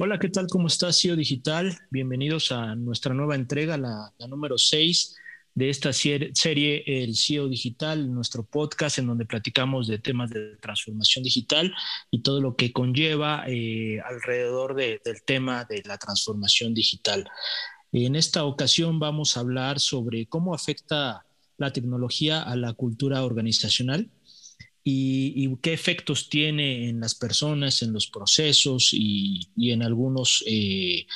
Hola, ¿qué tal? ¿Cómo estás, CEO Digital? Bienvenidos a nuestra nueva entrega, la, número 6 de esta serie, el CEO Digital, nuestro podcast en donde platicamos de temas de transformación digital y todo lo que conlleva eh, alrededor del tema de la transformación digital. En esta ocasión vamos a hablar sobre cómo afecta la tecnología a la cultura organizacional y, qué efectos tiene en las personas, en los procesos y, en algunos eh,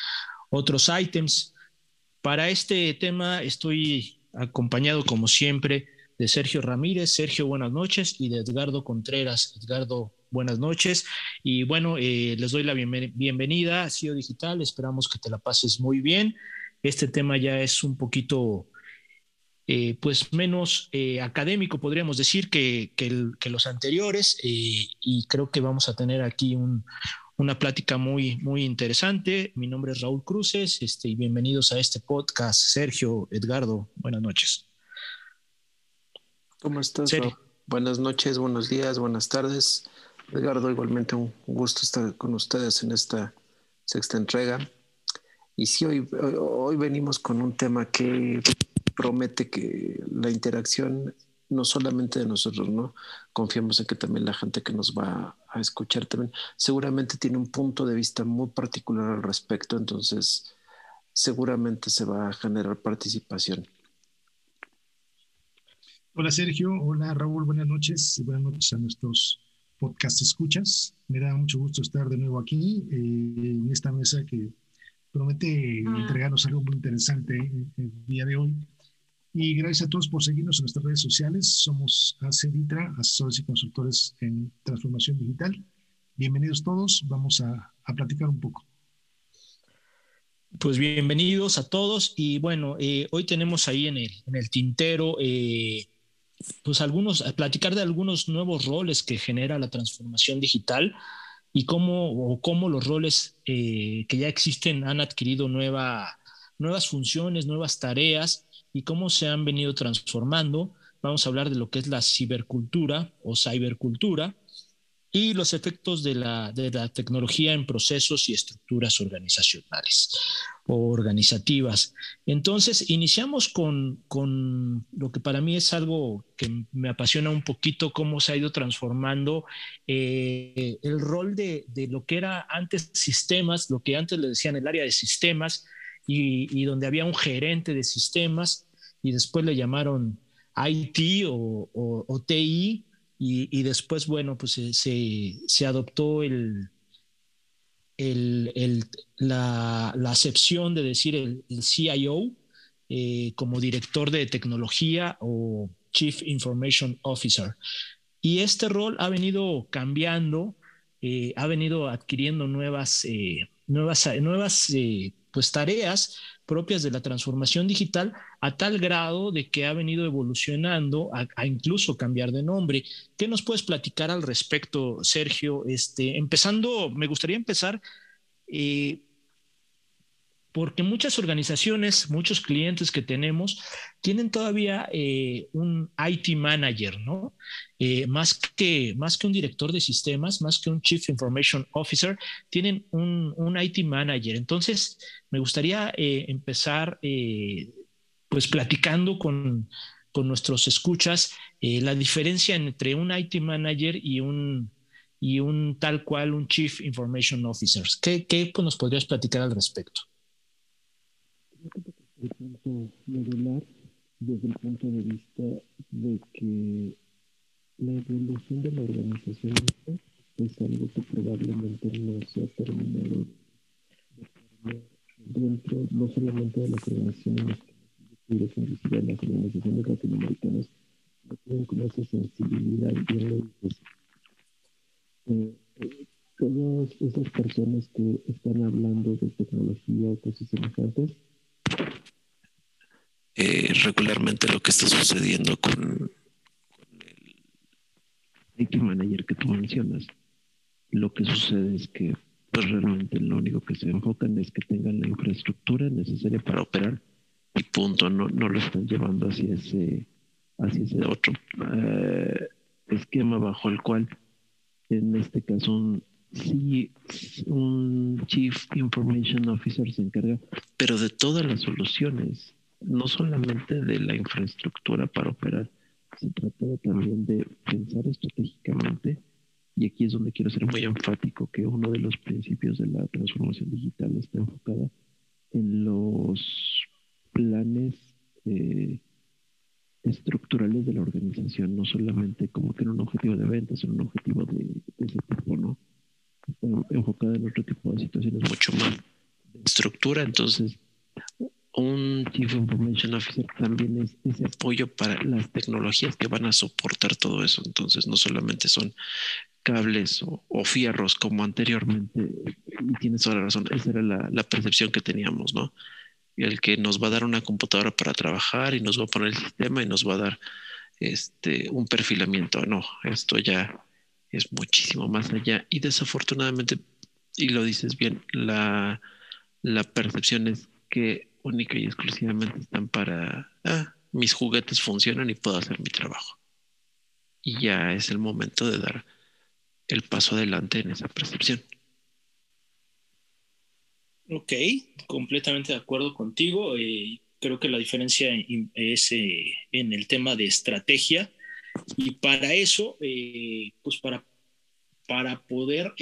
otros ítems. Para este tema estoy acompañado, como siempre, de Sergio Ramírez. Sergio, buenas noches. Y de Edgardo Contreras. Edgardo, buenas noches. Y bueno, eh, les doy la bienvenida a CIO Digital. Esperamos que te la pases muy bien. Este tema ya es un poquito eh, pues menos eh, académico, podríamos decir, que, los anteriores, eh, y creo que vamos a tener aquí una plática muy, muy interesante. Mi nombre es Raúl Cruces este, y bienvenidos a este podcast. Sergio, Edgardo, buenas noches. ¿Cómo estás? Buenas noches, buenos días, buenas tardes. Edgardo, igualmente un gusto estar con ustedes en esta sexta entrega. Y sí, hoy, hoy venimos con un tema que promete que la interacción no solamente de nosotros, ¿no? Confiamos en que también la gente que nos va a escuchar también seguramente tiene un punto de vista muy particular al respecto, entonces seguramente se va a generar participación. Hola Sergio, hola Raúl, buenas noches, buenas noches a nuestros podcast escuchas. Me da mucho gusto estar de nuevo aquí eh, en esta mesa que promete ah. entregarnos algo muy interesante el día de hoy. Y gracias a todos por seguirnos en nuestras redes sociales. Somos ACEDITRA, asesores y consultores en transformación digital. Bienvenidos todos. Vamos a, platicar un poco. Pues bienvenidos a todos. Y bueno, eh, hoy tenemos ahí en el, en el tintero, eh, pues algunos, a platicar de algunos nuevos roles que genera la transformación digital y cómo, o cómo los roles eh, que ya existen han adquirido nueva, nuevas funciones, nuevas tareas y cómo se han venido transformando. Vamos a hablar de lo que es la cibercultura o cibercultura y los efectos de la, de la tecnología en procesos y estructuras organizacionales o organizativas. Entonces, iniciamos con, con, lo que para mí es algo que me apasiona un poquito, cómo se ha ido transformando eh, el rol de, de, lo que era antes sistemas, lo que antes le decían el área de sistemas, y, donde había un gerente de sistemas y después le llamaron IT o, TI y, después, bueno, pues se, adoptó el, la, acepción de decir el, CIO eh, como director de tecnología o Chief Information Officer. Y este rol ha venido cambiando, eh, ha venido adquiriendo nuevas, eh, nuevas, nuevas pues tareas propias de la transformación digital a tal grado de que ha venido evolucionando a, incluso cambiar de nombre. ¿Qué nos puedes platicar al respecto, Sergio? Este, empezando, me gustaría empezar eh, porque muchas organizaciones, muchos clientes que tenemos tienen todavía eh, un IT manager, ¿no? Eh, más, que, más que un director de sistemas, más que un Chief Information Officer, tienen un, IT manager. Entonces, me gustaría eh, empezar pues platicando con, con nuestros escuchas la diferencia entre un IT manager y un, y un tal cual, un Chief Information Officer. ¿Qué, qué nos podrías platicar al respecto? El punto modular desde el punto de vista de que la evolución de la organización es algo que probablemente no se ha terminado dentro no solamente de las organizaciones inclusive de las organizaciones latinoamericanas no tienen como esa sensibilidad bien eh, eh, todas esas personas que están hablando de tecnología o cosas semejantes regularmente lo que está sucediendo con, el IT manager que tú mencionas, lo que sucede es que pues realmente lo único que se enfocan es que tengan la infraestructura necesaria para operar y punto, no, no lo están llevando hacia ese, ese otro eh, esquema bajo el cual en este caso un sí un Chief Information Officer se encarga, pero de todas las soluciones, no solamente de la infraestructura para operar, se trataba también de pensar estratégicamente, y aquí es donde quiero ser muy enfático, que uno de los principios de la transformación digital está enfocada en los planes eh, estructurales de la organización, no solamente como que un objetivo de ventas, sino un objetivo de, ese tipo, ¿no? Está enfocada en otro tipo de situaciones mucho más de estructura, entonces un Chief Information Officer también es ese apoyo para las tecnologías que van a soportar todo eso. Entonces, no solamente son cables o, fierros como anteriormente, y tienes toda la razón, esa era la, la, percepción que teníamos, ¿no? El que nos va a dar una computadora para trabajar y nos va a poner el sistema y nos va a dar este, un perfilamiento. No, esto ya es muchísimo más allá. Y desafortunadamente, y lo dices bien, la, la percepción es que única y exclusivamente están para, ah, mis juguetes funcionan y puedo hacer mi trabajo. Y ya es el momento de dar el paso adelante en esa percepción. Ok, completamente de acuerdo contigo. Eh, creo que la diferencia es eh, en el tema de estrategia y para eso, eh, pues para, para poder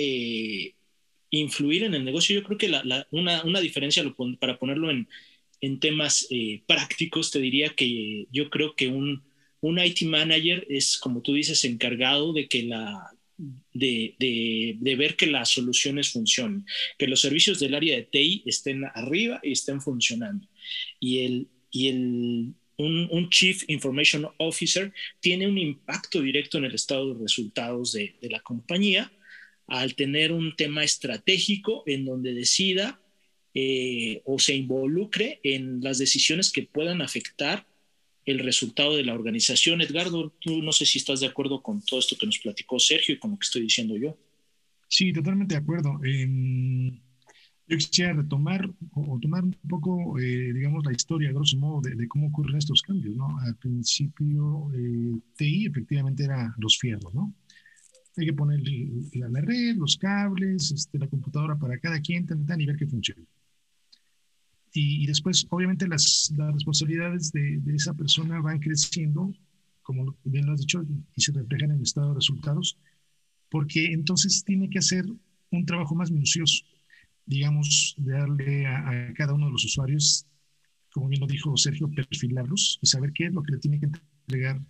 influir en el negocio, yo creo que una, diferencia, para ponerlo en, temas prácticos, te diría que yo creo que un, un IT manager es, como tú dices, encargado de que la, de, ver que las soluciones funcionen, que los servicios del área de TI estén arriba y estén funcionando. Y, el, y el, un, Chief Information Officer tiene un impacto directo en el estado de resultados de, la compañía al tener un tema estratégico en donde decida eh, o se involucre en las decisiones que puedan afectar el resultado de la organización. Edgardo, tú no sé si estás de acuerdo con todo esto que nos platicó Sergio y con lo que estoy diciendo yo. Sí, totalmente de acuerdo. yo quisiera retomar o, tomar un poco, eh, digamos, la historia, grosso modo, de, cómo ocurren estos cambios, ¿no? Al principio, eh, TI efectivamente era los fierros, ¿no? Hay que poner la, red, los cables, este, la computadora para cada quien, tan, y ver que funcione y, después, obviamente, las, responsabilidades de, esa persona van creciendo, como bien lo has dicho, y se reflejan en el estado de resultados, porque entonces tiene que hacer un trabajo más minucioso, digamos, de darle a, cada uno de los usuarios, como bien lo dijo Sergio, perfilarlos y saber qué es lo que le tiene que entregar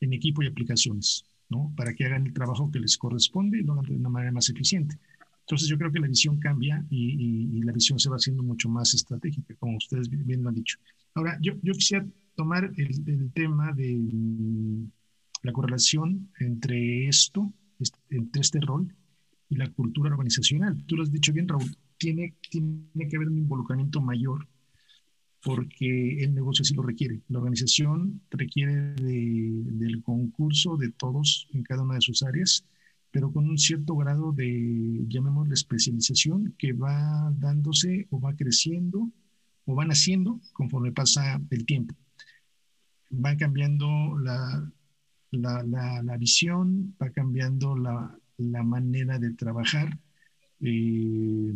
en equipo y aplicaciones, ¿no? Para que hagan el trabajo que les corresponde de una manera más eficiente. Entonces yo creo que la visión cambia y, la visión se va haciendo mucho más estratégica, como ustedes bien lo han dicho. Ahora, yo, yo quisiera tomar el, tema de la correlación entre esto, entre este rol y la cultura organizacional. Tú lo has dicho bien, Raúl, tiene, tiene que haber un involucramiento mayor porque el negocio así lo requiere. La organización requiere del concurso de todos en cada una de sus áreas pero con un cierto grado de, llamémosle, especialización que va dándose o va creciendo o van haciendo conforme pasa el tiempo. Va cambiando la, la, la, visión, va cambiando la, manera de trabajar, eh,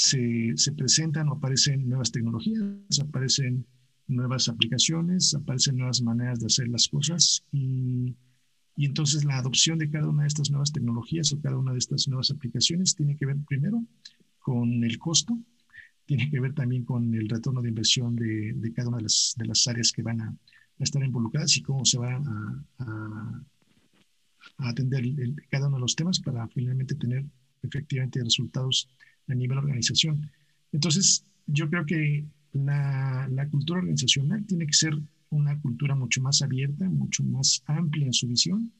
se, se, presentan o aparecen nuevas tecnologías, aparecen nuevas aplicaciones, aparecen nuevas maneras de hacer las cosas y entonces la adopción de cada una de estas nuevas tecnologías o cada una de estas nuevas aplicaciones tiene que ver primero con el costo, tiene que ver también con el retorno de inversión de, cada una de las, áreas que van a, estar involucradas y cómo se va a, atender cada uno de los temas para finalmente tener efectivamente resultados a nivel organización. Entonces, yo creo que la, la cultura organizacional tiene que ser una cultura mucho más abierta, mucho más amplia en su visión,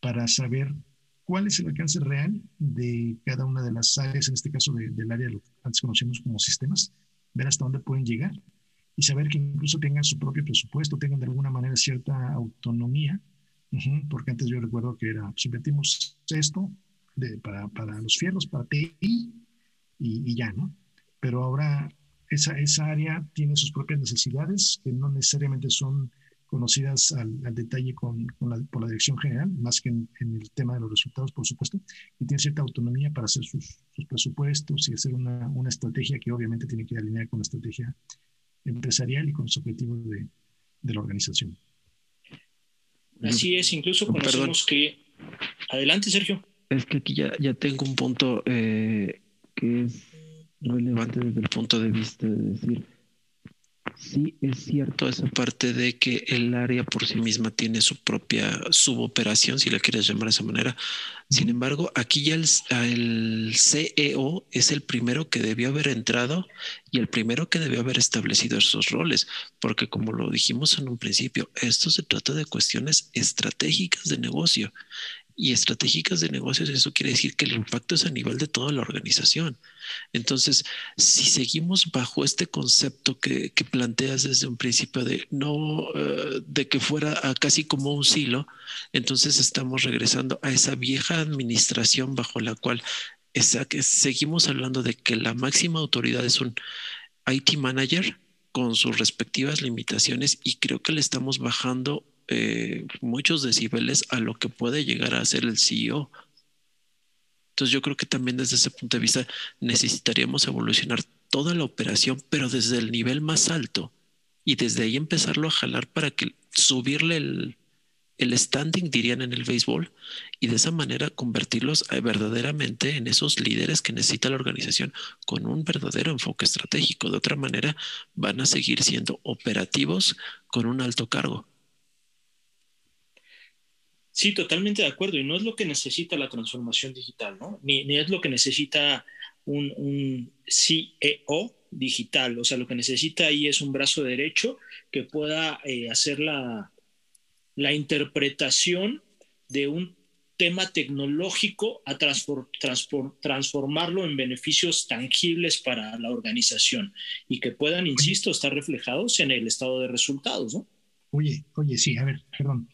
para saber cuál es el alcance real de cada una de las áreas, en este caso del área de lo que antes conocemos como sistemas, ver hasta dónde pueden llegar y saber que incluso tengan su propio presupuesto, tengan de alguna manera cierta autonomía, porque antes yo recuerdo que era, pues invertimos esto de, para, para, los fierros, para TI y, y ya, ¿no? Pero ahora esa, esa área tiene sus propias necesidades, que no necesariamente son conocidas al, detalle con, la, por la dirección general, más que en, el tema de los resultados, por supuesto, y tiene cierta autonomía para hacer sus, presupuestos y hacer una, una, estrategia que obviamente tiene que alinear con la estrategia empresarial y con los objetivos de, de la organización. Así es, incluso conocemos que... Adelante, Sergio. Es que aquí ya, ya tengo un punto eh, que es relevante desde el punto de vista de decir, Sí, es cierto esa parte de que el área por sí misma tiene su propia suboperación, si la quieres llamar de esa manera. Sin embargo, aquí ya el, CEO es el primero que debió haber entrado y el primero que debió haber establecido esos roles, porque como lo dijimos en un principio, esto se trata de cuestiones estratégicas de negocio y estratégicas de negocios, eso quiere decir que el impacto es a nivel de toda la organización. Entonces, si seguimos bajo este concepto que, que planteas desde un principio de no, eh, de que fuera casi como un silo, entonces estamos regresando a esa vieja administración bajo la cual esa, que seguimos hablando de que la máxima autoridad es un IT manager con sus respectivas limitaciones y creo que le estamos bajando eh, muchos decibeles a lo que puede llegar a ser el CEO. Entonces yo creo que también desde ese punto de vista necesitaríamos evolucionar toda la operación, pero desde el nivel más alto y desde ahí empezarlo a jalar para que subirle el, el standing, dirían en el béisbol, y de esa manera convertirlos eh, verdaderamente en esos líderes que necesita la organización con un verdadero enfoque estratégico. De otra manera, van a seguir siendo operativos con un alto cargo. Sí, totalmente de acuerdo. Y no es lo que necesita la transformación digital, ¿no? Ni, es lo que necesita un, CEO digital. O sea, lo que necesita ahí es un brazo derecho que pueda eh, hacer la, interpretación de un tema tecnológico a transformarlo en beneficios tangibles para la organización y que puedan, insisto, estar reflejados en el estado de resultados, ¿no? Oye, oye, sí, a ver, perdón.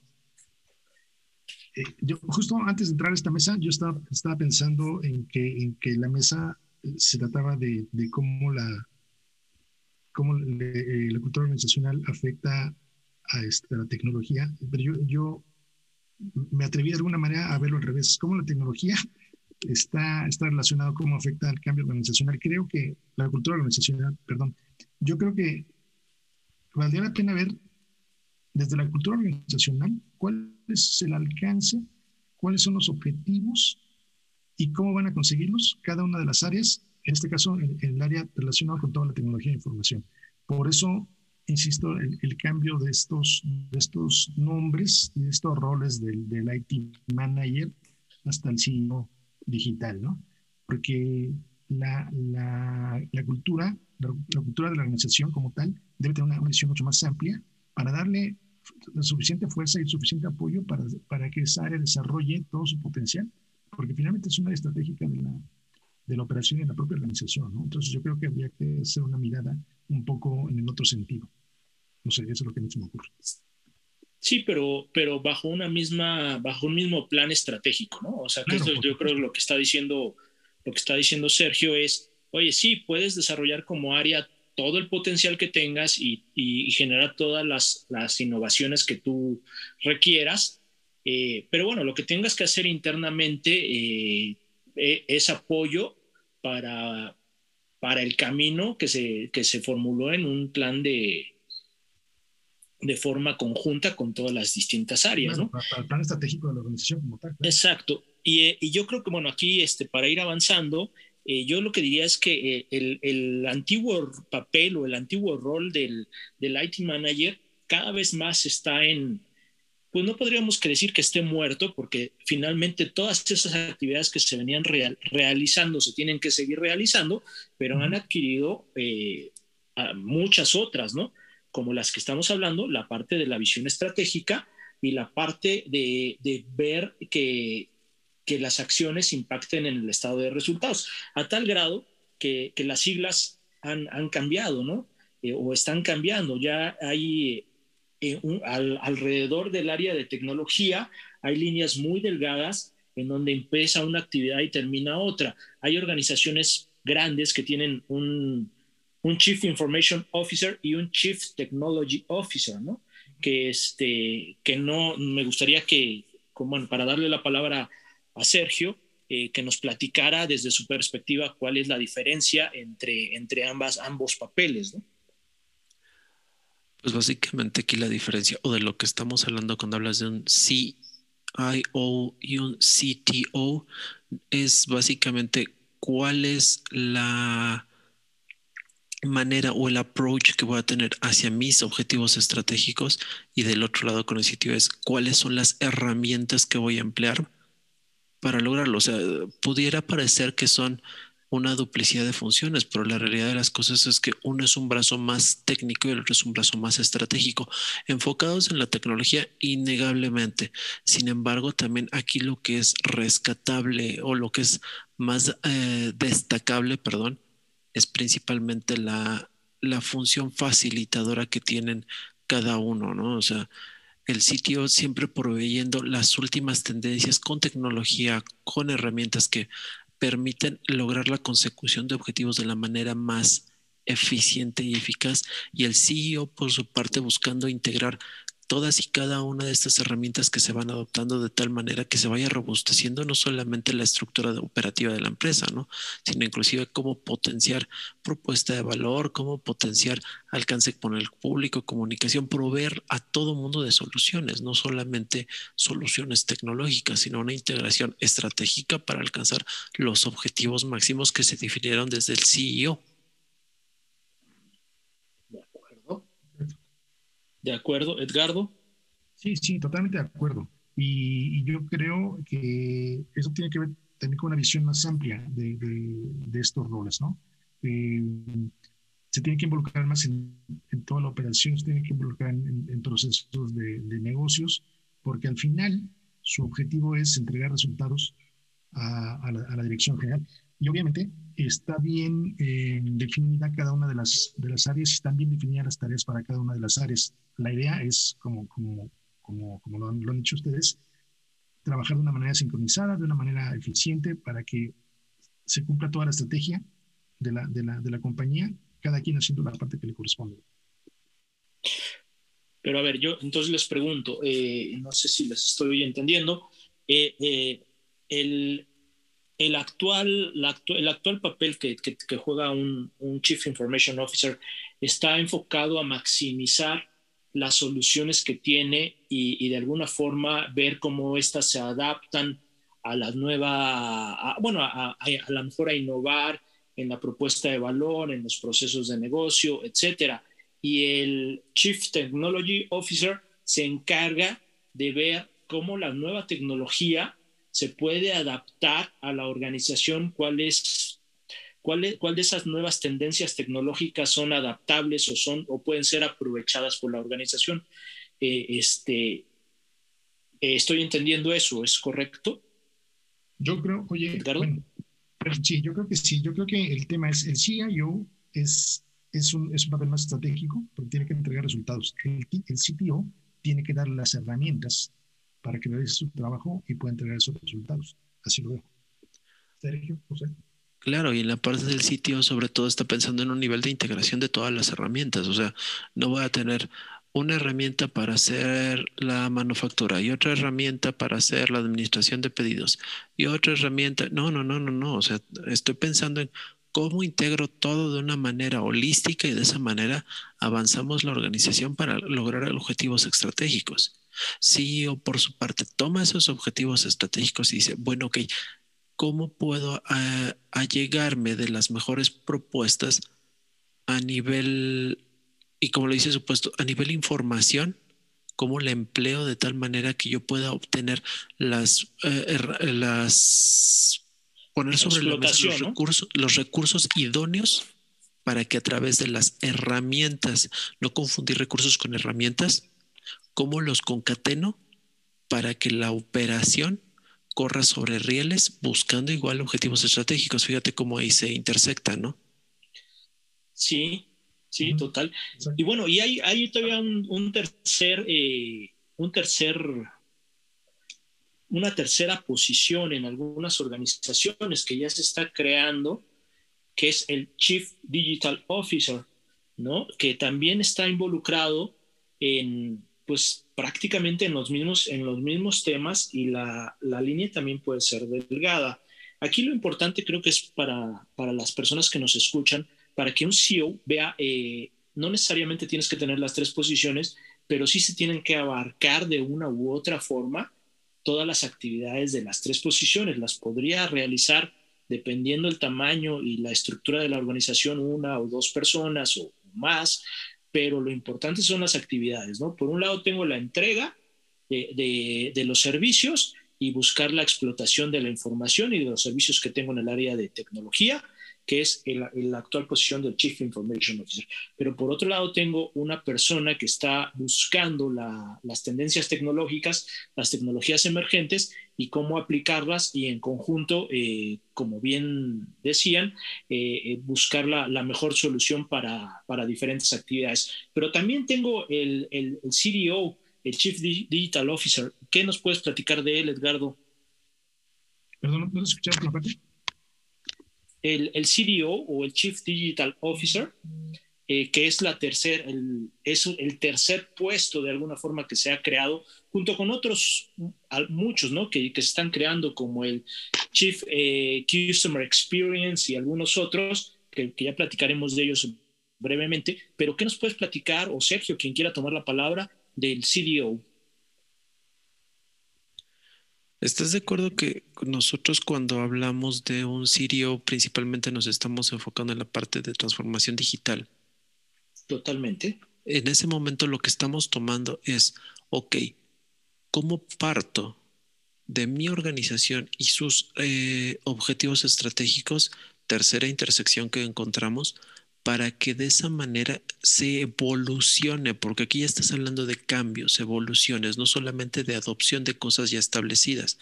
Eh, yo justo antes de entrar a esta mesa, yo estaba, estaba pensando en que, en que la mesa eh, se trataba de, de cómo la cómo la cultura organizacional afecta a esta, tecnología, pero yo, yo me atreví de alguna manera a verlo al revés, cómo la tecnología está, está relacionado, cómo afecta al cambio organizacional. Creo que la cultura organizacional, perdón, yo creo que valdría la pena ver desde la cultura organizacional cuál es el alcance, cuáles son los objetivos y cómo van a conseguirlos cada una de las áreas, en este caso en, el área relacionada con toda la tecnología de información. Por eso, insisto, el, cambio de estos, de estos nombres y de estos roles del, del IT manager hasta el CEO digital, ¿no? Porque la, la, la cultura, la, cultura de la organización como tal debe tener una visión mucho más amplia para darle la suficiente fuerza y suficiente apoyo para, para que esa área desarrolle todo su potencial, porque finalmente es una estratégica de la, de la operación y de la propia organización. ¿no? Entonces yo creo que habría que hacer una mirada un poco en el otro sentido. No sé, eso es lo que a mí se me ocurre. Sí, pero, pero bajo una misma, bajo un mismo plan estratégico, ¿no? O sea, que esto, yo creo que lo que está diciendo, lo que está diciendo Sergio es, oye, sí, puedes desarrollar como área todo el potencial que tengas y, generar todas las, innovaciones que tú requieras. Eh, pero bueno, lo que tengas que hacer internamente eh, e, es apoyo para, para el camino que se, que se formuló en un plan de, de forma conjunta con todas las distintas áreas. ¿no? Para, el plan estratégico de la organización como tal. Exacto. Y, y, yo creo que, bueno, aquí este, para ir avanzando, eh, yo lo que diría es que eh, el, antiguo papel o el antiguo rol del, IT manager cada vez más está en, pues no podríamos decir que esté muerto, porque finalmente todas esas actividades que se venían realizando se tienen que seguir realizando, pero han adquirido eh, muchas otras, ¿no? Como las que estamos hablando, la parte de la visión estratégica y la parte de, de ver que que las acciones impacten en el estado de resultados, a tal grado que, las siglas han, cambiado, ¿no? Eh, o están cambiando. Ya hay eh, alrededor del área de tecnología, hay líneas muy delgadas en donde empieza una actividad y termina otra. Hay organizaciones grandes que tienen un, un Chief Information Officer y un Chief Technology Officer, ¿no? que, este, que no, me gustaría que, como, para darle la palabra a Sergio, eh, que nos platicara desde su perspectiva cuál es la diferencia entre, entre ambas, ambos papeles, ¿no? Pues básicamente aquí la diferencia, o de lo que estamos hablando cuando hablas de un CIO y un CTO, es básicamente cuál es la manera o el approach que voy a tener hacia mis objetivos estratégicos y del otro lado con el sitio es cuáles son las herramientas que voy a emplear para lograrlo. O sea, pudiera parecer que son una duplicidad de funciones, pero la realidad de las cosas es que uno es un brazo más técnico y el otro es un brazo más estratégico, enfocados en la tecnología innegablemente. Sin embargo, también aquí lo que es rescatable o lo que es más eh, destacable, perdón, es principalmente la, la función facilitadora que tienen cada uno, ¿no? O sea, el sitio siempre proveyendo las últimas tendencias con tecnología, con herramientas que permiten lograr la consecución de objetivos de la manera más eficiente y eficaz. Y el CEO por su parte buscando integrar todas y cada una de estas herramientas que se van adoptando de tal manera que se vaya robusteciendo no solamente la estructura operativa de la empresa, ¿no? sino inclusive cómo potenciar propuesta de valor, cómo potenciar alcance con el público, comunicación, proveer a todo mundo de soluciones, no solamente soluciones tecnológicas, sino una integración estratégica para alcanzar los objetivos máximos que se definieron desde el CEO. ¿De acuerdo, Edgardo? Sí, sí, totalmente de acuerdo. Y, yo creo que eso tiene que ver también con una visión más amplia de, estos roles, ¿no? Eh, se tiene que involucrar más en, en, toda la operación, se tiene que involucrar en, procesos de, negocios, porque al final su objetivo es entregar resultados a la, dirección general. Y obviamente está bien eh, definida cada una de las, de las áreas están bien definidas las tareas para cada una de las áreas. La idea es, como, como, como, como lo, han, dicho ustedes, trabajar de una manera sincronizada, de una manera eficiente para que se cumpla toda la estrategia de la, de la, de la compañía, cada quien haciendo la parte que le corresponde. Pero a ver, yo entonces les pregunto, eh, no sé si les estoy entendiendo, eh, el, el actual, el actual papel que, juega un, Chief Information Officer está enfocado a maximizar las soluciones que tiene y, de alguna forma ver cómo éstas se adaptan a la nueva, bueno, a, a, a lo mejor a innovar en la propuesta de valor, en los procesos de negocio, etcétera. Y el Chief Technology Officer se encarga de ver cómo la nueva tecnología se puede adaptar a la organización, cuál es, cuál, cuál de esas nuevas tendencias tecnológicas son adaptables o, son, o pueden ser aprovechadas por la organización. Eh, este, eh, estoy entendiendo eso, ¿es correcto? Yo creo, oye, bueno, sí, yo creo que sí, yo creo que el tema es el CIO es, es, un, es un papel más estratégico porque tiene que entregar resultados. El, el CTO tiene que dar las herramientas para que realice su trabajo y pueda entregar esos resultados. Así lo veo. Sergio, José. Claro, y en la parte del sitio sobre todo está pensando en un nivel de integración de todas las herramientas. O sea, no voy a tener una herramienta para hacer la manufactura y otra herramienta para hacer la administración de pedidos y otra herramienta. No, no, no, no, no. O sea, estoy pensando en cómo integro todo de una manera holística y de esa manera avanzamos la organización para lograr objetivos estratégicos. CEO por su parte toma esos objetivos estratégicos y dice, bueno, ok, ¿cómo puedo uh, allegarme de las mejores propuestas a nivel, y como lo dice supuesto, a nivel información? ¿Cómo la empleo de tal manera que yo pueda obtener las, uh, las poner sobre la mesa los, ¿no? recursos, los recursos idóneos para que a través de las herramientas, no confundir recursos con herramientas, cómo los concateno para que la operación corra sobre rieles buscando igual objetivos estratégicos. Fíjate cómo ahí se intersecta, ¿no? Sí, sí, total. Y bueno, y hay, hay todavía un, un tercer, eh, un tercer, una tercera posición en algunas organizaciones que ya se está creando, que es el Chief Digital Officer, ¿no? Que también está involucrado en pues prácticamente en los mismos, en los mismos temas y la, la línea también puede ser delgada. Aquí lo importante creo que es para, para las personas que nos escuchan, para que un CEO vea, eh, no necesariamente tienes que tener las tres posiciones, pero sí se tienen que abarcar de una u otra forma todas las actividades de las tres posiciones. Las podría realizar dependiendo el tamaño y la estructura de la organización, una o dos personas o más, pero lo importante son las actividades, ¿no? Por un lado tengo la entrega de, de, los servicios y buscar la explotación de la información y de los servicios que tengo en el área de tecnología que es la actual posición del Chief Information Officer. Pero por otro lado, tengo una persona que está buscando las tendencias tecnológicas, las tecnologías emergentes y cómo aplicarlas y en conjunto, eh, como bien decían, eh, eh, buscar la, mejor solución para, diferentes actividades. Pero también tengo el, el, el CDO, el Chief Digital Officer. ¿Qué nos puedes platicar de él, Edgardo? Perdón, ¿no escuchaste la parte? El, CDO o el Chief Digital Officer, eh, que es, la tercer, el, es el tercer puesto de alguna forma que se ha creado, junto con otros, muchos, ¿no? Que, que se están creando, como el Chief eh, Customer Experience y algunos otros, que, que, ya platicaremos de ellos brevemente. Pero, ¿qué nos puedes platicar, o Sergio, quien quiera tomar la palabra, del CDO? ¿Estás de acuerdo que nosotros cuando hablamos de un Sirio principalmente nos estamos enfocando en la parte de transformación digital? Totalmente. En ese momento lo que estamos tomando es, ok, ¿cómo parto de mi organización y sus eh, objetivos estratégicos? Tercera intersección que encontramos para que de esa manera se evolucione, porque aquí ya estás hablando de cambios, evoluciones, no solamente de adopción de cosas ya establecidas.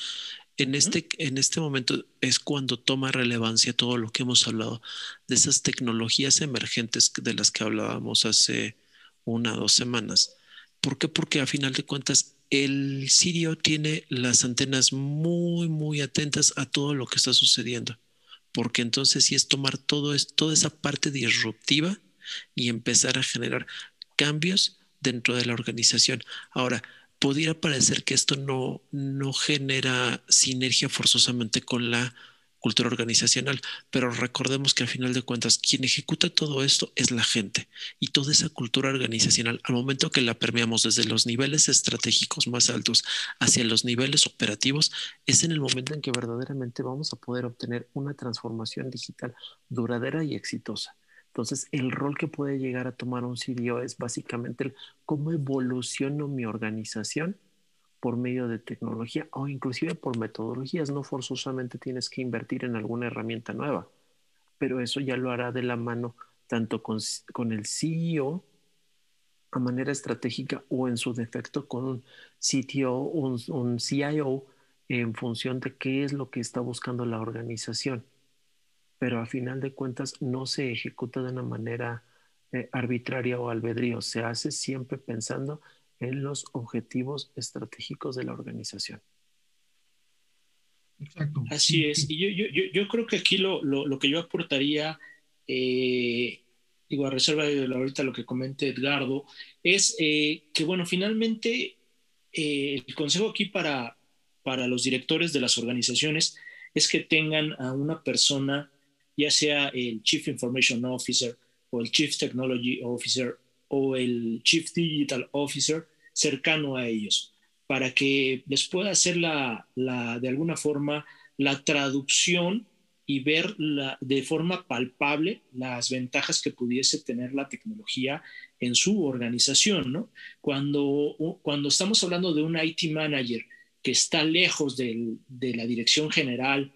En, este, en este momento es cuando toma relevancia todo lo que hemos hablado de esas tecnologías emergentes de las que hablábamos hace una o dos semanas. ¿Por qué? Porque a final de cuentas el sirio tiene las antenas muy, muy atentas a todo lo que está sucediendo porque entonces sí es tomar todo toda esa parte disruptiva y empezar a generar cambios dentro de la organización. Ahora, pudiera parecer que esto no, no genera sinergia forzosamente con la cultura organizacional, pero recordemos que al final de cuentas quien ejecuta todo esto es la gente y toda esa cultura organizacional, al momento que la permeamos desde los niveles estratégicos más altos hacia los niveles operativos, es en el momento en que verdaderamente vamos a poder obtener una transformación digital duradera y exitosa. Entonces, el rol que puede llegar a tomar un CDO es básicamente el cómo evoluciono mi organización por medio de tecnología o inclusive por metodologías. No forzosamente tienes que invertir en alguna herramienta nueva, pero eso ya lo hará de la mano tanto con, el CEO a manera estratégica o en su defecto con un CTO, un, un CIO en función de qué es lo que está buscando la organización. Pero a final de cuentas no se ejecuta de una manera eh, arbitraria o albedrío, se hace siempre pensando en los objetivos estratégicos de la organización. Exacto. Así es. Y yo, yo, yo, creo que aquí lo, lo, lo que yo aportaría, eh, digo, a reserva de ahorita lo que comente Edgardo, es eh, que, bueno, finalmente eh, el consejo aquí para, para los directores de las organizaciones es que tengan a una persona, ya sea el Chief Information Officer o el Chief Technology Officer o el Chief Digital Officer cercano a ellos, para que les pueda hacer la, la de alguna forma la traducción y ver la, de forma palpable las ventajas que pudiese tener la tecnología en su organización. ¿no? Cuando, cuando estamos hablando de un IT manager que está lejos de la dirección general,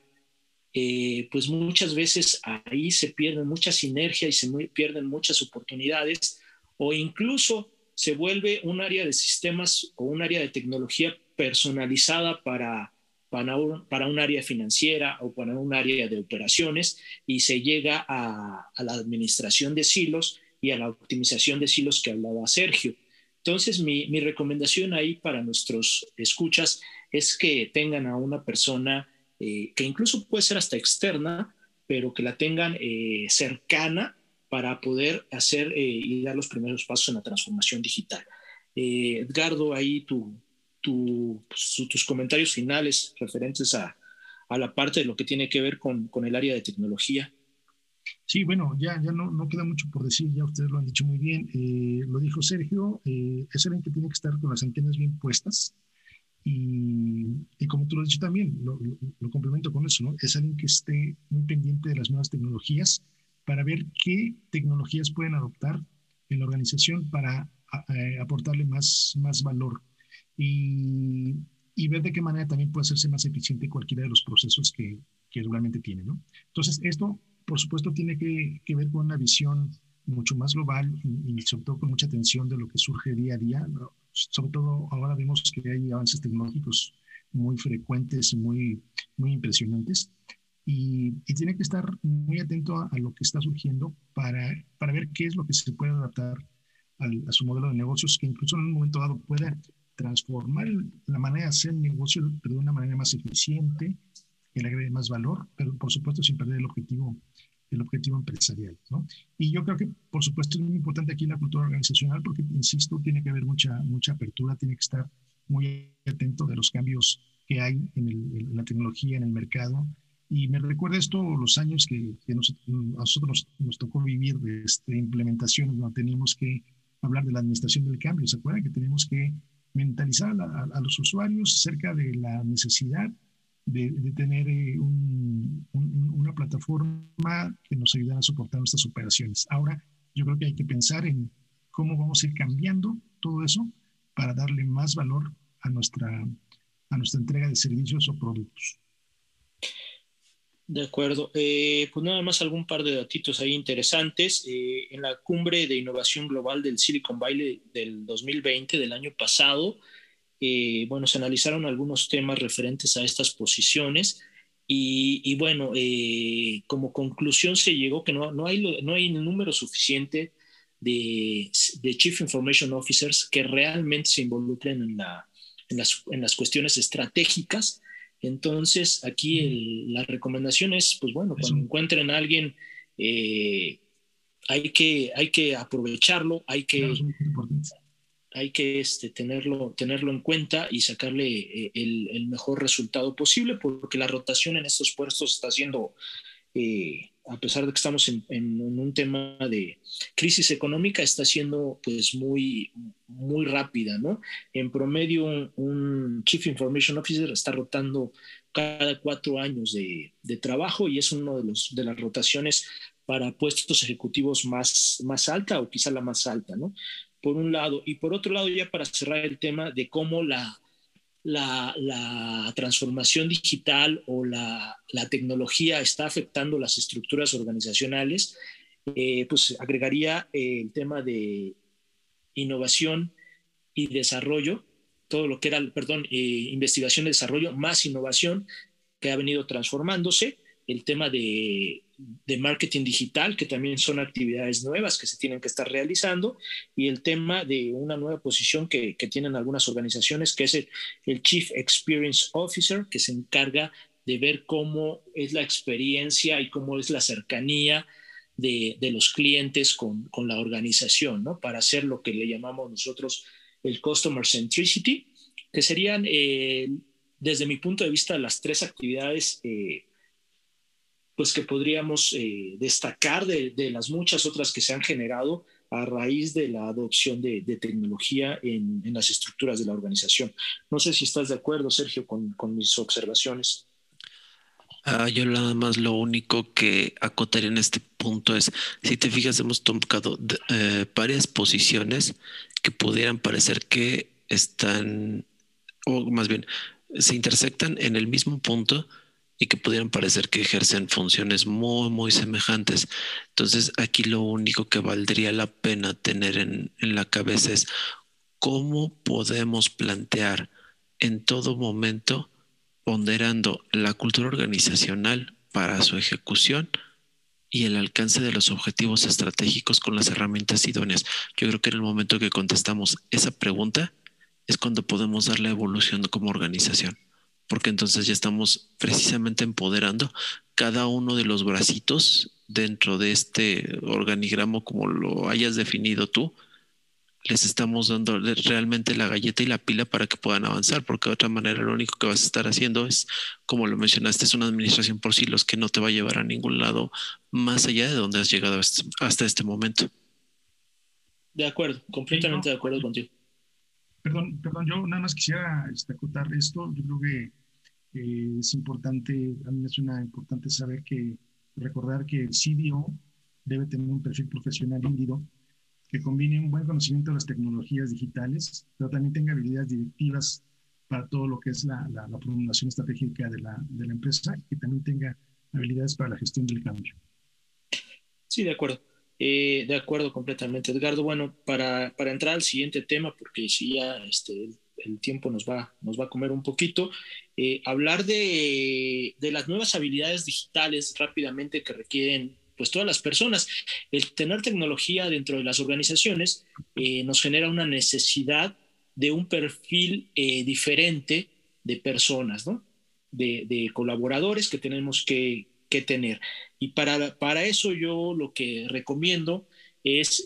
eh, pues muchas veces ahí se pierden mucha sinergia y se pierden muchas oportunidades o incluso se vuelve un área de sistemas o un área de tecnología personalizada para, para, un, área financiera o para un área de operaciones y se llega a, a la administración de silos y a la optimización de silos que hablaba Sergio. Entonces, mi, mi, recomendación ahí para nuestros escuchas es que tengan a una persona eh, que incluso puede ser hasta externa, pero que la tengan eh, cercana para poder hacer eh, y dar los primeros pasos en la transformación digital. Eh, Edgardo, ahí tu, pues, tus comentarios finales referentes a, la parte de lo que tiene que ver con, con el área de tecnología. Sí, bueno, ya, ya no, no, queda mucho por decir, ya ustedes lo han dicho muy bien. Eh, lo dijo Sergio, es alguien que tiene que estar con las antenas bien puestas y, y como tú lo has dicho también, lo, lo, complemento con eso, ¿no? Es alguien que esté muy pendiente de las nuevas tecnologías para ver qué tecnologías pueden adoptar en la organización para aportarle más, más valor y, y, ver de qué manera también puede hacerse más eficiente cualquiera de los procesos que, que realmente tiene, ¿no? Entonces, esto por supuesto, tiene que, ver con una visión mucho más global y, sobre todo con mucha atención de lo que surge día a día. Sobre todo ahora vemos que hay avances tecnológicos muy frecuentes y muy, muy impresionantes. Y, tiene que estar muy atento a, lo que está surgiendo para, para ver qué es lo que se puede adaptar a su modelo de negocios, que incluso en un momento dado pueda transformar la manera de hacer negocio, pero de una manera más eficiente, que le agregue más valor, pero por supuesto sin perder el objetivo, el objetivo empresarial. ¿no? Y yo creo que, por supuesto, es muy importante aquí la cultura organizacional porque, insisto, tiene que haber mucha, mucha apertura, tiene que estar muy atento de los cambios que hay en, el, la tecnología, en el mercado. Y me recuerda esto los años que, que nos, a nosotros nos, tocó vivir de este, implementaciones donde teníamos que hablar de la administración del cambio. ¿Se acuerdan que tenemos que mentalizar a, a los usuarios acerca de la necesidad de, tener eh, una plataforma que nos ayude a soportar nuestras operaciones. Ahora, yo creo que hay que pensar en cómo vamos a ir cambiando todo eso para darle más valor a nuestra, a nuestra entrega de servicios o productos. De acuerdo. Eh, pues nada más algún par de datitos ahí interesantes. Eh, en la cumbre de innovación global del Silicon Valley del 2020, del año pasado, eh, bueno, se analizaron algunos temas referentes a estas posiciones y, bueno, eh, como conclusión se llegó que no, no, hay, no hay número suficiente de, Chief Information Officers que realmente se involucren en, las, en las, cuestiones estratégicas. Entonces, aquí la recomendación es, pues bueno, cuando encuentren a alguien, eh, hay, que, hay que aprovecharlo, hay que hay que este, tenerlo, tenerlo en cuenta y sacarle eh, el, mejor resultado posible, porque la rotación en estos puestos está siendo, eh, a pesar de que estamos en, un tema de crisis económica, está siendo pues muy, muy rápida, ¿no? En promedio, un, Chief Information Officer está rotando cada cuatro años de, trabajo y es uno de, de las rotaciones para puestos ejecutivos más, más alta o quizá la más alta, ¿no? por un lado, y por otro lado, ya para cerrar el tema de cómo la, la, transformación digital o la, tecnología está afectando las estructuras organizacionales, eh, pues agregaría el tema de innovación y desarrollo, todo lo que era, perdón, eh, investigación y desarrollo más innovación que ha venido transformándose, el tema de de marketing digital, que también son actividades nuevas que se tienen que estar realizando, y el tema de una nueva posición que, tienen algunas organizaciones, que es el, Chief Experience Officer, que se encarga de ver cómo es la experiencia y cómo es la cercanía de, los clientes con, la organización, ¿no? Para hacer lo que le llamamos nosotros el Customer Centricity, que serían, eh, desde mi punto de vista, las tres actividades eh, pues que podríamos eh, destacar de, las muchas otras que se han generado a raíz de la adopción de, tecnología en, las estructuras de la organización. No sé si estás de acuerdo, Sergio, con, mis observaciones. Ah, yo nada más lo único que acotaría en este punto es, si te fijas, hemos tocado eh, varias posiciones que pudieran parecer que están, o más bien, se intersectan en el mismo punto, y que pudieran parecer que ejercen funciones muy, muy semejantes. Entonces, aquí lo único que valdría la pena tener en, la cabeza es cómo podemos plantear en todo momento, ponderando la cultura organizacional para su ejecución y el alcance de los objetivos estratégicos con las herramientas idóneas. Yo creo que en el momento que contestamos esa pregunta es cuando podemos dar la evolución como organización porque entonces ya estamos precisamente empoderando cada uno de los bracitos dentro de este organigramo como lo hayas definido tú les estamos dando realmente la galleta y la pila para que puedan avanzar, porque de otra manera lo único que vas a estar haciendo es, como lo mencionaste, es una administración por silos que no te va a llevar a ningún lado más allá de donde has llegado hasta este momento. De acuerdo, completamente de acuerdo contigo. Perdón, perdón, yo nada más quisiera este, acotar esto. Yo creo que eh, es importante, a mí me suena importante saber que, recordar que el CDO debe tener un perfil profesional índido que combine un buen conocimiento de las tecnologías digitales, pero también tenga habilidades directivas para todo lo que es la, la, formulación estratégica de la, de la empresa y que también tenga habilidades para la gestión del cambio. Sí, de acuerdo. Eh, de acuerdo completamente, Edgardo. Bueno, para, para, entrar al siguiente tema, porque si ya este, el, tiempo nos va, nos va a comer un poquito, eh, hablar de, de, las nuevas habilidades digitales rápidamente que requieren pues todas las personas. El tener tecnología dentro de las organizaciones eh, nos genera una necesidad de un perfil eh, diferente de personas, ¿no? De, colaboradores que tenemos que, tener. Y para, para, eso yo lo que recomiendo es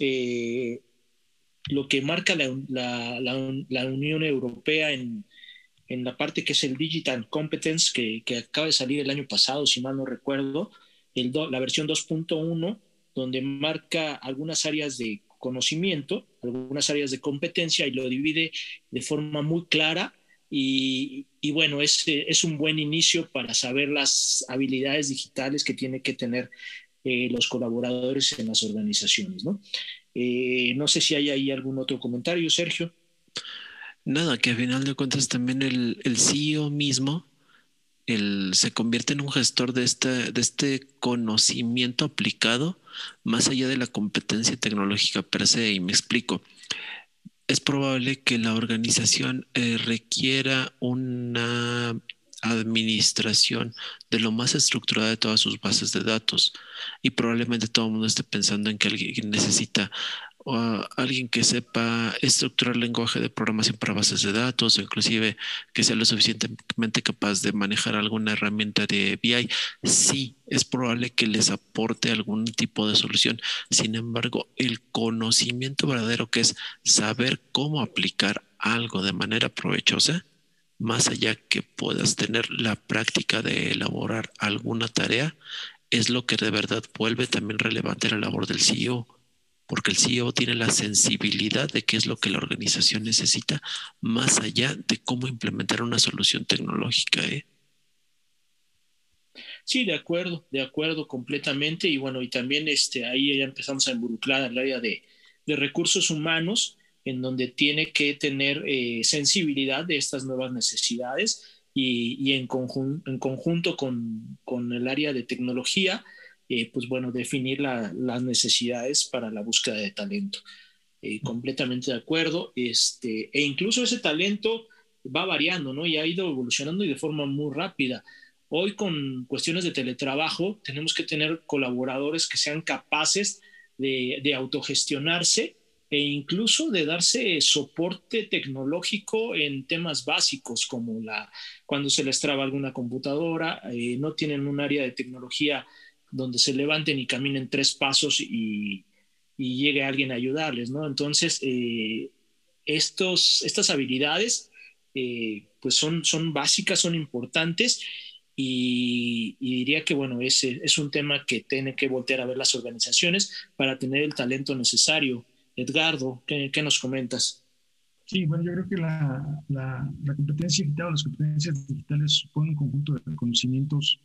lo que marca la, la, Unión Europea en, en, la parte que es el Digital Competence, que, que, acaba de salir el año pasado, si mal no recuerdo, la versión 2.1, donde marca algunas áreas de conocimiento, algunas áreas de competencia y lo divide de forma muy clara. Y, bueno, es, es, un buen inicio para saber las habilidades digitales que tienen que tener eh, los colaboradores en las organizaciones. ¿no? Eh, no sé si hay ahí algún otro comentario, Sergio. Nada, que a final de cuentas también el, CEO mismo se convierte en un gestor de este, de este conocimiento aplicado más allá de la competencia tecnológica per se. Y me explico. Es probable que la organización eh, requiera una administración de lo más estructurada de todas sus bases de datos y probablemente todo el mundo esté pensando en que alguien necesita o alguien que sepa estructurar lenguaje de programación para bases de datos o inclusive que sea lo suficientemente capaz de manejar alguna herramienta de BI, sí es probable que les aporte algún tipo de solución. Sin embargo, el conocimiento verdadero que es saber cómo aplicar algo de manera provechosa, más allá que puedas tener la práctica de elaborar alguna tarea, es lo que de verdad vuelve también relevante la labor del CEO porque el CEO tiene la sensibilidad de qué es lo que la organización necesita, más allá de cómo implementar una solución tecnológica. ¿eh? Sí, de acuerdo, de acuerdo completamente. Y bueno, y también este, ahí ya empezamos a involucrar el área de, de recursos humanos, en donde tiene que tener eh, sensibilidad de estas nuevas necesidades y, y en, en conjunto con, con el área de tecnología eh, pues bueno, definir las necesidades para la búsqueda de talento. Eh, completamente de acuerdo. Este, e incluso ese talento va variando, ¿no? Y ha ido evolucionando y de forma muy rápida. Hoy con cuestiones de teletrabajo tenemos que tener colaboradores que sean capaces de, de autogestionarse e incluso de darse soporte tecnológico en temas básicos como la cuando se les traba alguna computadora, eh, no tienen un área de tecnología donde se levanten y caminen tres pasos y, llegue alguien a ayudarles, ¿no? Entonces, eh, estos, estas habilidades, eh, pues son, son básicas, son importantes y, diría que, bueno, ese es un tema que tiene que voltear a ver las organizaciones para tener el talento necesario. Edgardo, ¿qué, nos comentas? Sí, bueno, yo creo que la, la, la competencia digital, las competencias digitales suponen un conjunto de conocimientos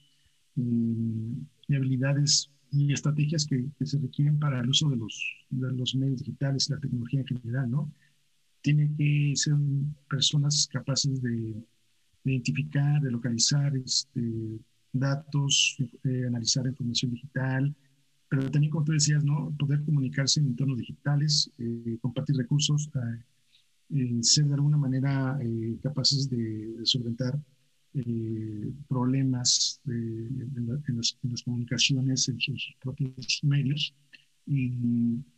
y habilidades y estrategias que, se requieren para el uso de los, de los medios digitales y la tecnología en general, ¿no? Tienen que ser personas capaces de, identificar, de localizar este, datos, eh, analizar información digital, pero también, como tú decías, ¿no? Poder comunicarse en entornos digitales, eh, compartir recursos, eh, ser de alguna manera capaces de, de solventar eh, problemas en, las, comunicaciones, en sus propios medios. Y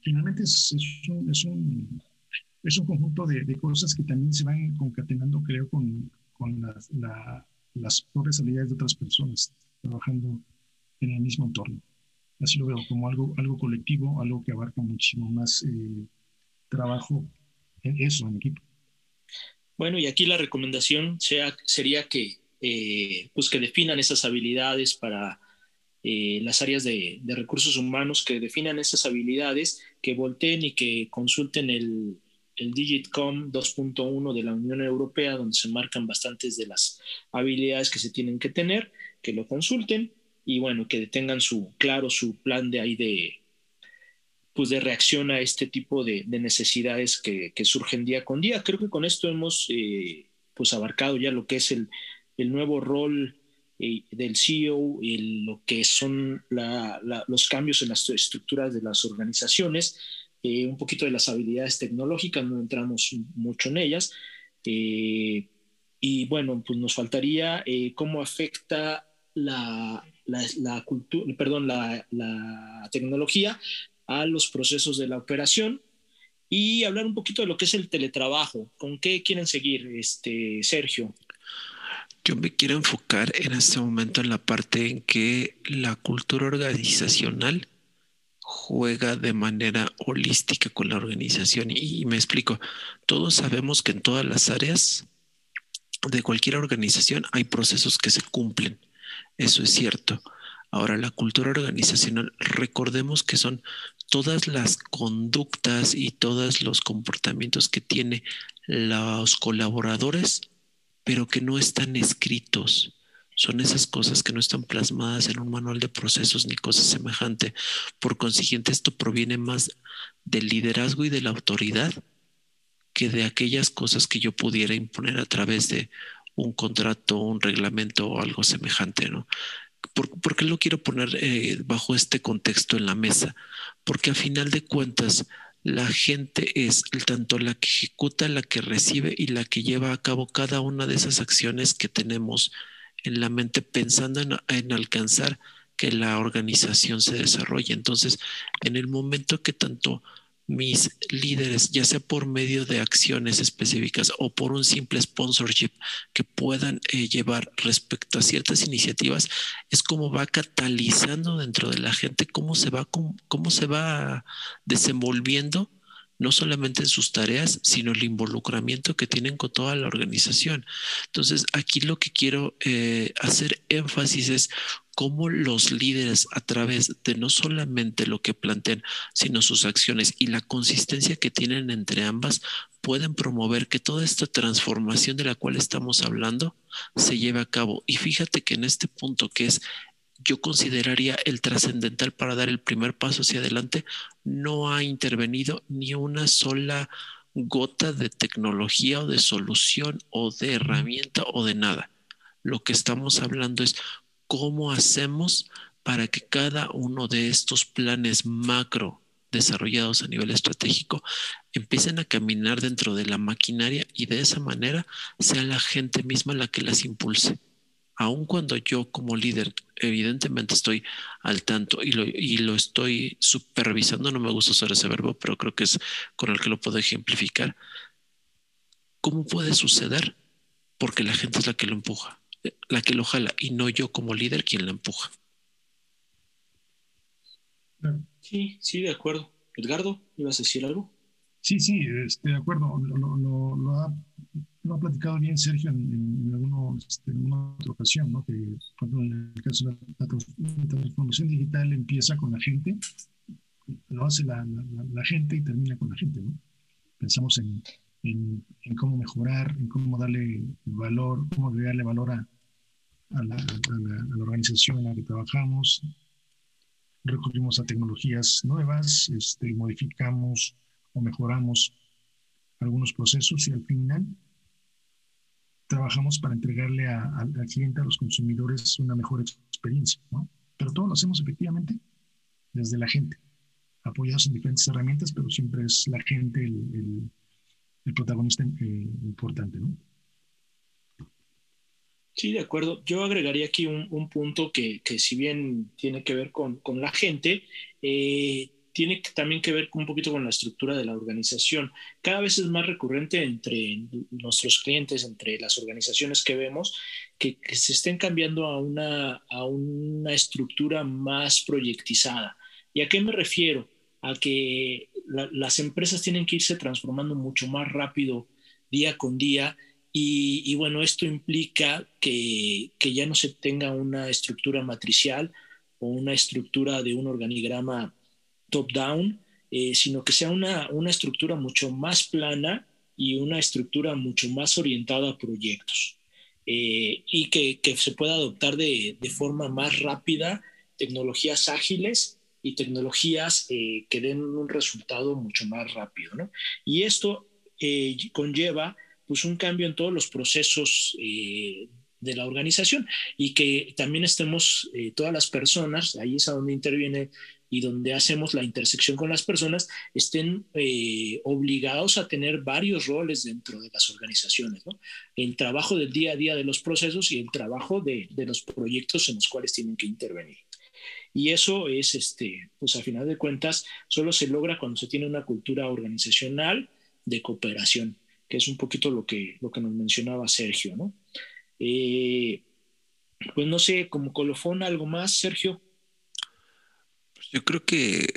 finalmente es, un, es, un, es un, conjunto de, cosas que también se van concatenando, creo, con, con las propias habilidades de otras personas trabajando en el mismo entorno. Así lo veo como algo, algo colectivo, algo que abarca muchísimo más eh, trabajo eso en equipo. Bueno, y aquí la recomendación sea, sería que, eh, pues que definan esas habilidades para eh, las áreas de, recursos humanos, que definan esas habilidades, que volteen y que consulten el DigitCom 2.1 de la Unión Europea, donde se marcan bastantes de las habilidades que se tienen que tener, que lo consulten y bueno, que tengan su claro su plan de ahí de pues de reacción a este tipo de, necesidades que, surgen día con día. Creo que con esto hemos eh, pues abarcado ya lo que es el, nuevo rol eh, del CEO y lo que son los cambios en las estructuras de las organizaciones eh, un poquito de las habilidades tecnológicas, no entramos mucho en ellas. Eh, y bueno, pues nos faltaría eh, cómo afecta la, la, cultura, perdón, la, la, tecnología a los procesos de la operación y hablar un poquito de lo que es el teletrabajo. ¿Con qué quieren seguir, este, Sergio? Yo me quiero enfocar en este momento en la parte en que la cultura organizacional juega de manera holística con la organización. Y, me explico, todos sabemos que en todas las áreas de cualquier organización hay procesos que se cumplen. Eso es cierto. Ahora, la cultura organizacional, recordemos que son todas las conductas y todos los comportamientos que tienen los colaboradores, pero que no están escritos son esas cosas que no están plasmadas en un manual de procesos ni cosas semejante. Por consiguiente, esto proviene más del liderazgo y de la autoridad que de aquellas cosas que yo pudiera imponer a través de un contrato, un reglamento o algo semejante, ¿no? ¿Por, qué lo quiero poner eh, bajo este contexto en la mesa? Porque a final de cuentas, la gente es tanto la que ejecuta, la que recibe y la que lleva a cabo cada una de esas acciones que tenemos en la mente pensando en, alcanzar que la organización se desarrolle. Entonces, en el momento que tanto mis líderes, ya sea por medio de acciones específicas o por un simple sponsorship que puedan eh, llevar respecto a ciertas iniciativas, es como va catalizando dentro de la gente, cómo se va, cómo se va desenvolviendo no solamente en sus tareas, sino el involucramiento que tienen con toda la organización. Entonces, aquí lo que quiero eh, hacer énfasis es cómo los líderes a través de no solamente lo que plantean, sino sus acciones y la consistencia que tienen entre ambas, pueden promover que toda esta transformación de la cual estamos hablando se lleve a cabo. Y fíjate que en este punto que es yo consideraría el trascendental para dar el primer paso hacia adelante, no ha intervenido ni una sola gota de tecnología o de solución o de herramienta o de nada. Lo que estamos hablando es cómo hacemos para que cada uno de estos planes macro desarrollados a nivel estratégico empiecen a caminar dentro de la maquinaria y de esa manera sea la gente misma la que las impulse. Aun cuando yo como líder evidentemente estoy al tanto y lo, y lo estoy supervisando, no me gusta usar ese verbo, pero creo que es con el que lo puedo ejemplificar, ¿cómo puede suceder? Porque la gente es la que lo empuja, la que lo jala y no yo como líder quien la empuja. Sí, sí, de acuerdo. Edgardo, ¿ibas a decir algo? Sí, sí, estoy de acuerdo. Lo, lo, lo, ha lo ha platicado bien Sergio en, en, este, en una otra ocasión, ¿no? que en el caso de la, transformación digital empieza con la gente, lo hace la, la, gente y termina con la gente. ¿no? Pensamos en, en, cómo mejorar, en cómo darle valor, cómo agregarle valor a, a la, organización en la que trabajamos. Recurrimos a tecnologías nuevas, este, modificamos o mejoramos algunos procesos y al final trabajamos para entregarle al cliente, a los consumidores, una mejor experiencia, ¿no? Pero todo lo hacemos efectivamente desde la gente, apoyados en diferentes herramientas, pero siempre es la gente el, el, protagonista eh, importante, ¿no? Sí, de acuerdo. Yo agregaría aquí un, un punto que, que, si bien tiene que ver con, con la gente, eh, tiene también que ver un poquito con la estructura de la organización. Cada vez es más recurrente entre nuestros clientes, entre las organizaciones que vemos, que, se estén cambiando a una, a una estructura más proyectizada. ¿Y a qué me refiero? A que las empresas tienen que irse transformando mucho más rápido día con día y, bueno, esto implica que, que, ya no se tenga una estructura matricial o una estructura de un organigrama top-down, eh, sino que sea una, una estructura mucho más plana y una estructura mucho más orientada a proyectos. Eh, y que, que, se pueda adoptar de, de, forma más rápida tecnologías ágiles y tecnologías eh, que den un resultado mucho más rápido. ¿no? Y esto conlleva pues un cambio en todos los procesos eh, de la organización y que también estemos eh, todas las personas, ahí es a donde interviene y donde hacemos la intersección con las personas, estén eh, obligados a tener varios roles dentro de las organizaciones, ¿no? El trabajo del día a día de los procesos y el trabajo de, de los proyectos en los cuales tienen que intervenir. Y eso es, este, pues a final de cuentas, solo se logra cuando se tiene una cultura organizacional de cooperación que es un poquito lo que, lo que nos mencionaba Sergio, ¿no? Eh, pues no sé, como colofón, algo más, Sergio. Pues yo creo que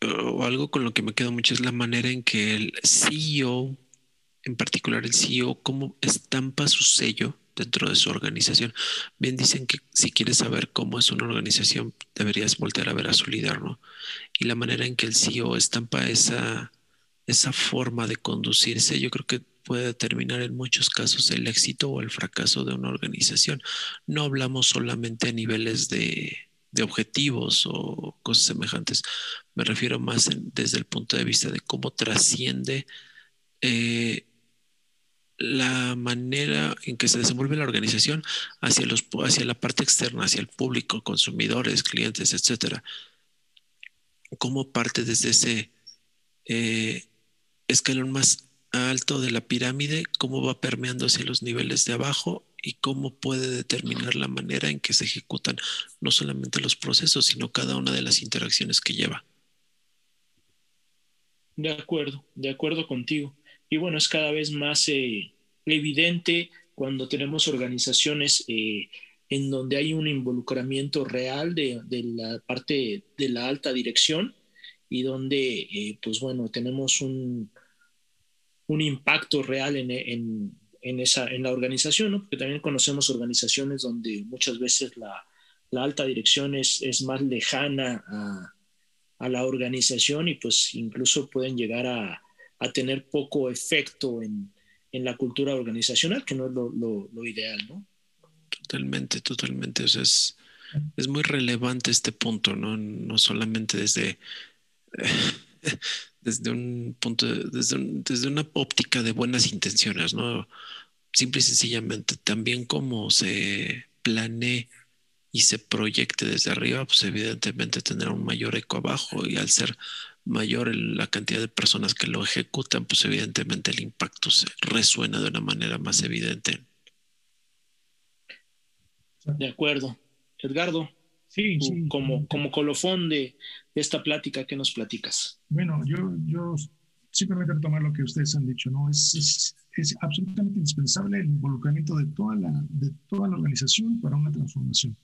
o algo con lo que me quedo mucho es la manera en que el CEO, en particular el CEO, cómo estampa su sello dentro de su organización. Bien dicen que si quieres saber cómo es una organización, deberías voltear a ver a su líder, ¿no? Y la manera en que el CEO estampa esa, esa forma de conducirse, yo creo que puede determinar en muchos casos el éxito o el fracaso de una organización. No hablamos solamente a niveles de, objetivos o cosas semejantes. Me refiero más desde el punto de vista de cómo trasciende eh, la manera en que se desenvuelve la organización hacia, los, hacia la parte externa, hacia el público, consumidores, clientes, etcétera. Cómo parte desde ese eh, escalón más alto de la pirámide, cómo va permeando hacia los niveles de abajo y cómo puede determinar la manera en que se ejecutan no solamente los procesos, sino cada una de las interacciones que lleva. De acuerdo, de acuerdo contigo. Y bueno, es cada vez más eh, evidente cuando tenemos organizaciones eh, en donde hay un involucramiento real de, la parte de la alta dirección y donde, eh, pues bueno, tenemos un, un impacto real en, en, en, esa, en la organización, ¿no? porque también conocemos organizaciones donde muchas veces la, la alta dirección es, es más lejana a, a, la organización y pues incluso pueden llegar a, a tener poco efecto en, en, la cultura organizacional, que no es lo, lo, ideal, ¿no? Totalmente, totalmente. Es, es muy relevante este punto, ¿no? No solamente desde desde un punto, desde, desde una óptica de buenas intenciones, ¿no? Simple y sencillamente, también como se planee y se proyecte desde arriba, pues evidentemente tendrá un mayor eco abajo y al ser mayor la cantidad de personas que lo ejecutan, pues evidentemente el impacto se resuena de una manera más evidente. De acuerdo. Edgardo, sí, sí, como, como colofón de, esta plática que nos platicas? Bueno, yo, yo simplemente retomar lo que ustedes han dicho, ¿no? Es, es, absolutamente indispensable el involucramiento de toda la, de toda la organización para una transformación.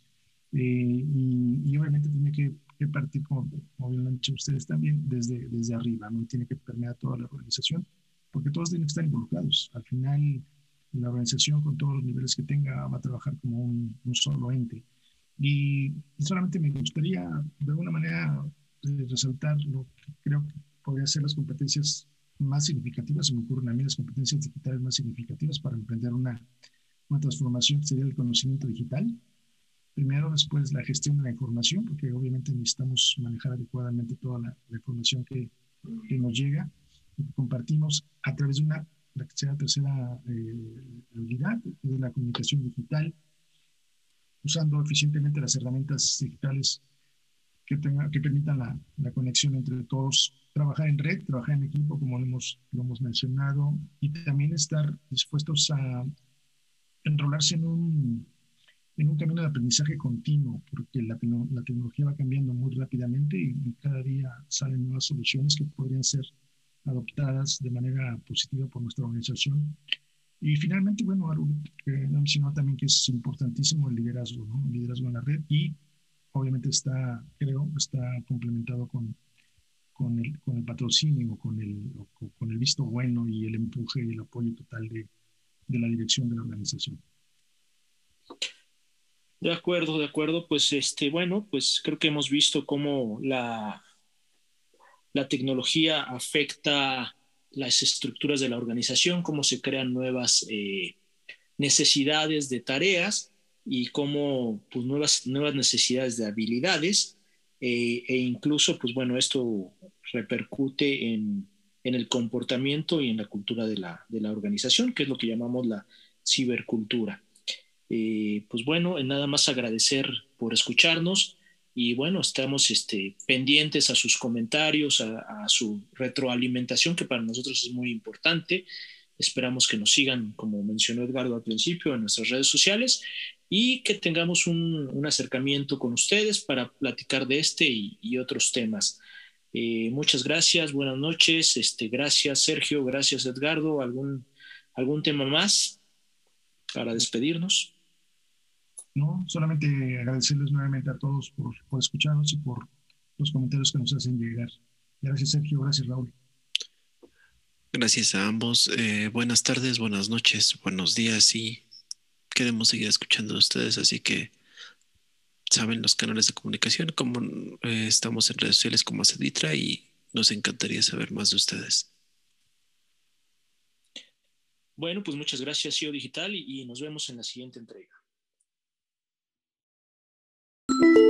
Eh, y, obviamente tiene que, partir, como, bien han dicho ustedes también, desde, desde arriba, ¿no? Tiene que permear toda la organización, porque todos tienen que estar involucrados. Al final, la organización, con todos los niveles que tenga, va a trabajar como un, un solo ente. Y solamente me gustaría, de alguna manera, resaltar lo que creo que podría ser las competencias más significativas, se me ocurren a mí las competencias digitales más significativas para emprender una, una transformación que sería el conocimiento digital. Primero, después la gestión de la información, porque obviamente necesitamos manejar adecuadamente toda la, información que, que, nos llega y que compartimos a través de una, la tercera eh, habilidad, de la comunicación digital, usando eficientemente las herramientas digitales que, tenga, que permitan la, la, conexión entre todos, trabajar en red, trabajar en equipo, como lo hemos, lo hemos mencionado, y también estar dispuestos a enrolarse en un, en un camino de aprendizaje continuo, porque la, la tecnología va cambiando muy rápidamente y, cada día salen nuevas soluciones que podrían ser adoptadas de manera positiva por nuestra organización. Y finalmente, bueno, algo que mencionó también que es importantísimo el liderazgo, ¿no? El liderazgo en la red y obviamente está, creo, está complementado con, con el, con el patrocinio, con el, con el visto bueno y el empuje y el apoyo total de, de la dirección de la organización. De acuerdo, de acuerdo. Pues este, bueno, pues creo que hemos visto cómo la, la tecnología afecta las estructuras de la organización, cómo se crean nuevas eh, necesidades de tareas y cómo pues, nuevas, nuevas necesidades de habilidades eh, e incluso, pues bueno, esto repercute en, en, el comportamiento y en la cultura de la, de la organización, que es lo que llamamos la cibercultura. Eh, pues bueno, nada más agradecer por escucharnos y bueno, estamos este, pendientes a sus comentarios, a, su retroalimentación, que para nosotros es muy importante. Esperamos que nos sigan, como mencionó Edgardo al principio, en nuestras redes sociales y que tengamos un, acercamiento con ustedes para platicar de este y, y otros temas. Eh, muchas gracias, buenas noches. Este, gracias, Sergio, gracias, Edgardo. ¿Algún, ¿Algún tema más para despedirnos? No, solamente agradecerles nuevamente a todos por, por escucharnos y por los comentarios que nos hacen llegar. Gracias, Sergio. Gracias, Raúl. Gracias a ambos. Eh, buenas tardes, buenas noches, buenos días y queremos seguir escuchando a ustedes, así que saben los canales de comunicación, como eh, estamos en redes sociales como Aceditra y nos encantaría saber más de ustedes. Bueno, pues muchas gracias, CEO Digital, y nos vemos en la siguiente entrega. Thank you.